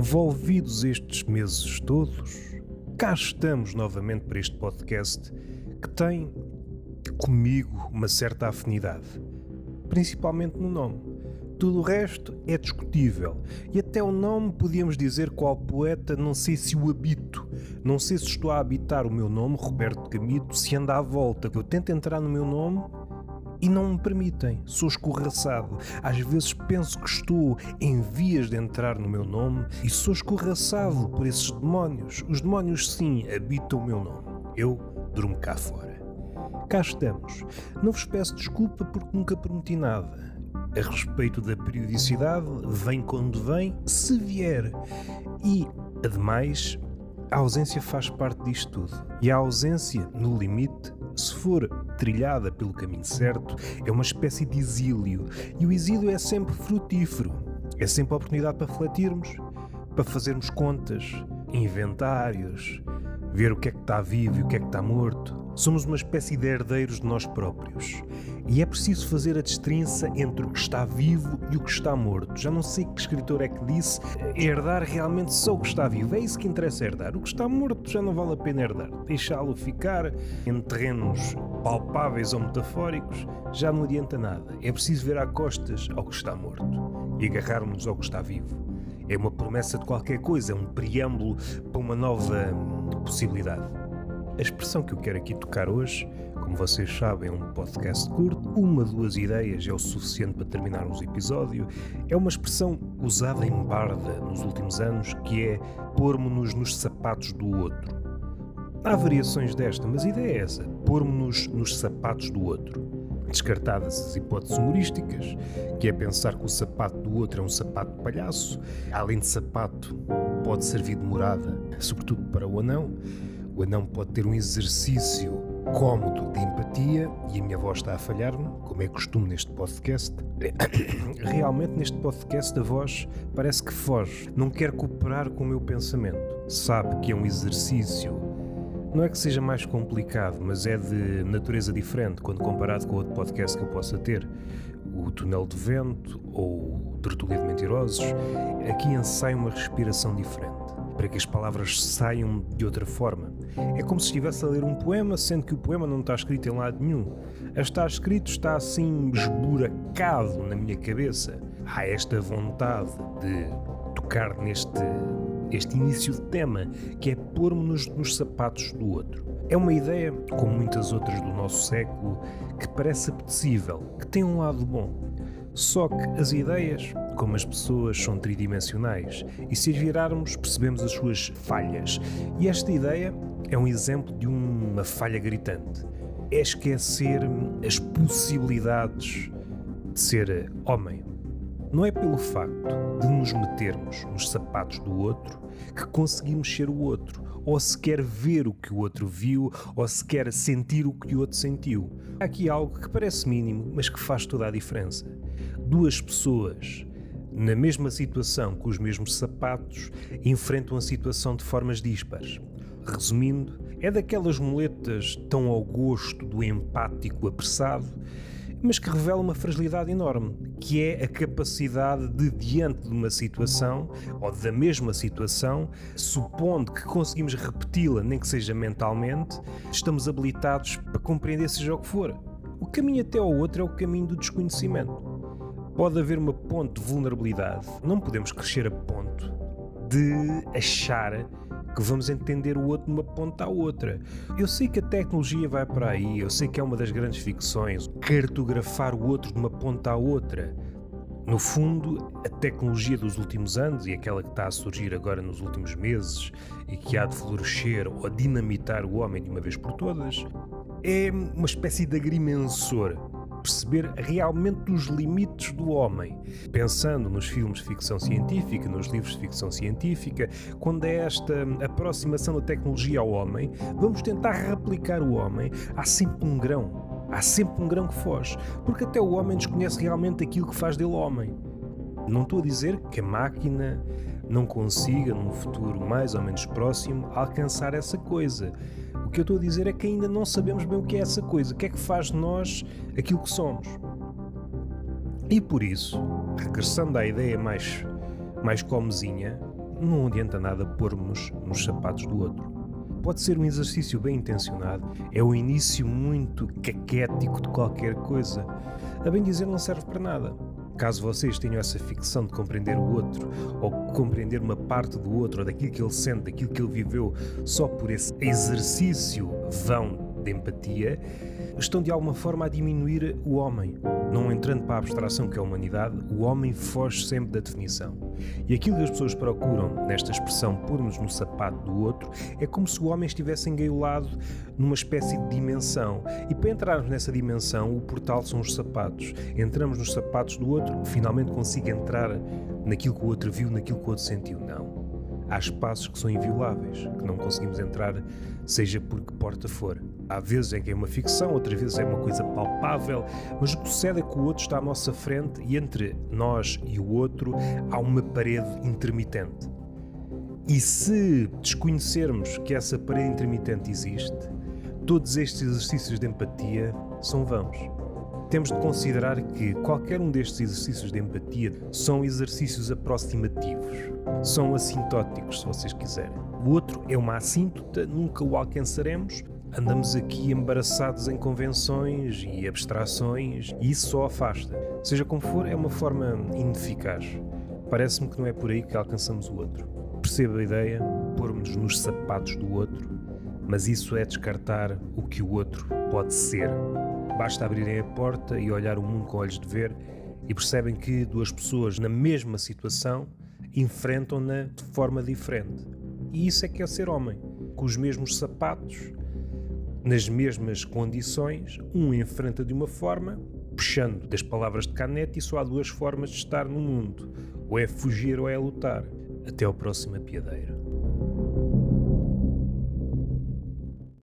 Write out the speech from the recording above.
Volvidos estes meses todos, cá estamos novamente para este podcast que tem comigo uma certa afinidade, principalmente no nome. Tudo o resto é discutível. E até o nome podíamos dizer qual poeta, não sei se o habito. Não sei se estou a habitar o meu nome, Roberto Camito, se anda à volta. Eu tento entrar no meu nome e não me permitem. Sou escorraçado. Às vezes penso que estou em vias de entrar no meu nome e sou escorraçado por esses demónios. Os demónios, sim, habitam o meu nome. Eu durmo cá fora. Cá estamos. Não vos peço desculpa porque nunca prometi nada. A respeito da periodicidade, vem quando vem, se vier. E, ademais, a ausência faz parte disto tudo. E a ausência, no limite, se for trilhada pelo caminho certo, é uma espécie de exílio. E o exílio é sempre frutífero. É sempre a oportunidade para refletirmos, para fazermos contas, inventários, ver o que é que está vivo e o que é que está morto. Somos uma espécie de herdeiros de nós próprios. E é preciso fazer a destrinça entre o que está vivo e o que está morto. Já não sei que escritor é que disse herdar realmente só o que está vivo. É isso que interessa herdar. O que está morto já não vale a pena herdar. Deixá-lo ficar em terrenos palpáveis ou metafóricos já não adianta nada. É preciso ver a costas ao que está morto e agarrarmos ao que está vivo. É uma promessa de qualquer coisa, é um preâmbulo para uma nova possibilidade. A expressão que eu quero aqui tocar hoje, como vocês sabem, é um podcast curto, uma, duas ideias é o suficiente para terminarmos o episódio. É uma expressão usada em barda nos últimos anos que é pormos-nos nos sapatos do outro. Há variações desta, mas a ideia é essa: pormos-nos nos sapatos do outro. Descartadas as hipóteses humorísticas, que é pensar que o sapato do outro é um sapato de palhaço, além de sapato, pode servir de morada, sobretudo para o anão. O anão pode ter um exercício cómodo de empatia e a minha voz está a falhar-me, como é costume neste podcast. Realmente, neste podcast, a voz parece que foge, não quer cooperar com o meu pensamento. Sabe que é um exercício não é que seja mais complicado, mas é de natureza diferente quando comparado com outro podcast que eu possa ter. O Túnel de Vento ou o Tertulia de Mentirosos. Aqui ensaio uma respiração diferente, para que as palavras saiam de outra forma. É como se estivesse a ler um poema, sendo que o poema não está escrito em lado nenhum. A estar escrito está assim esburacado na minha cabeça. Há esta vontade de tocar neste este início de tema, que é pôr-nos nos sapatos do outro. É uma ideia, como muitas outras do nosso século, que parece apetecível, que tem um lado bom. Só que as ideias, como as pessoas, são tridimensionais e se as virarmos percebemos as suas falhas. E esta ideia é um exemplo de uma falha gritante. É esquecer as possibilidades de ser homem, não é pelo facto de nos metermos nos sapatos do outro que conseguimos ser o outro, ou sequer ver o que o outro viu, ou sequer sentir o que o outro sentiu. Há aqui algo que parece mínimo, mas que faz toda a diferença. Duas pessoas na mesma situação, com os mesmos sapatos, enfrentam a situação de formas dispares. Resumindo, é daquelas muletas tão ao gosto do empático apressado mas que revela uma fragilidade enorme, que é a capacidade de, diante de uma situação, ou da mesma situação, supondo que conseguimos repeti-la, nem que seja mentalmente, estamos habilitados para compreender seja o que for. O caminho até ao outro é o caminho do desconhecimento. Pode haver uma ponte de vulnerabilidade, não podemos crescer a ponto de achar que vamos entender o outro de uma ponta à outra. Eu sei que a tecnologia vai para aí, eu sei que é uma das grandes ficções, cartografar o outro de uma ponta à outra. No fundo, a tecnologia dos últimos anos e aquela que está a surgir agora nos últimos meses e que há de florescer ou dinamitar o homem de uma vez por todas, é uma espécie de agrimensor perceber realmente os limites do homem. Pensando nos filmes de ficção científica, nos livros de ficção científica, quando é esta aproximação da tecnologia ao homem, vamos tentar replicar o homem, há sempre um grão. Há sempre um grão que foge, porque até o homem desconhece realmente aquilo que faz dele homem. Não estou a dizer que a máquina não consiga, num futuro mais ou menos próximo, alcançar essa coisa. O que eu estou a dizer é que ainda não sabemos bem o que é essa coisa, o que é que faz de nós aquilo que somos. E por isso, regressando à ideia mais, mais comezinha, não adianta nada pormos nos sapatos do outro. Pode ser um exercício bem intencionado, é o início muito caquético de qualquer coisa. A bem dizer, não serve para nada. Caso vocês tenham essa ficção de compreender o outro, ou compreender uma parte do outro, ou daquilo que ele sente, daquilo que ele viveu, só por esse exercício vão de empatia, estão de alguma forma a diminuir o homem. Não entrando para a abstração que é a humanidade, o homem foge sempre da definição. E aquilo que as pessoas procuram nesta expressão pôr-nos no sapato do outro é como se o homem estivesse engaiolado numa espécie de dimensão. E para entrarmos nessa dimensão, o portal são os sapatos. Entramos nos sapatos do outro, finalmente consigo entrar naquilo que o outro viu, naquilo que o outro sentiu. Não há espaços que são invioláveis, que não conseguimos entrar, seja por que porta for. Há vezes em que é uma ficção, outras vezes é uma coisa palpável, mas o que sucede é que o outro está à nossa frente e entre nós e o outro há uma parede intermitente. E se desconhecermos que essa parede intermitente existe, todos estes exercícios de empatia são vãos. Temos de considerar que qualquer um destes exercícios de empatia são exercícios aproximativos, são assintóticos, se vocês quiserem. O outro é uma assíntota, nunca o alcançaremos. Andamos aqui embaraçados em convenções e abstrações e isso só afasta. Seja como for, é uma forma ineficaz. Parece-me que não é por aí que alcançamos o outro. Perceba a ideia, pormos-nos nos sapatos do outro, mas isso é descartar o que o outro pode ser. Basta abrirem a porta e olhar o mundo com olhos de ver e percebem que duas pessoas na mesma situação enfrentam-na de forma diferente. E isso é que é ser homem, com os mesmos sapatos, nas mesmas condições, um enfrenta de uma forma, puxando das palavras de Canete, e só há duas formas de estar no mundo: ou é fugir ou é lutar. Até ao próximo apiadeiro.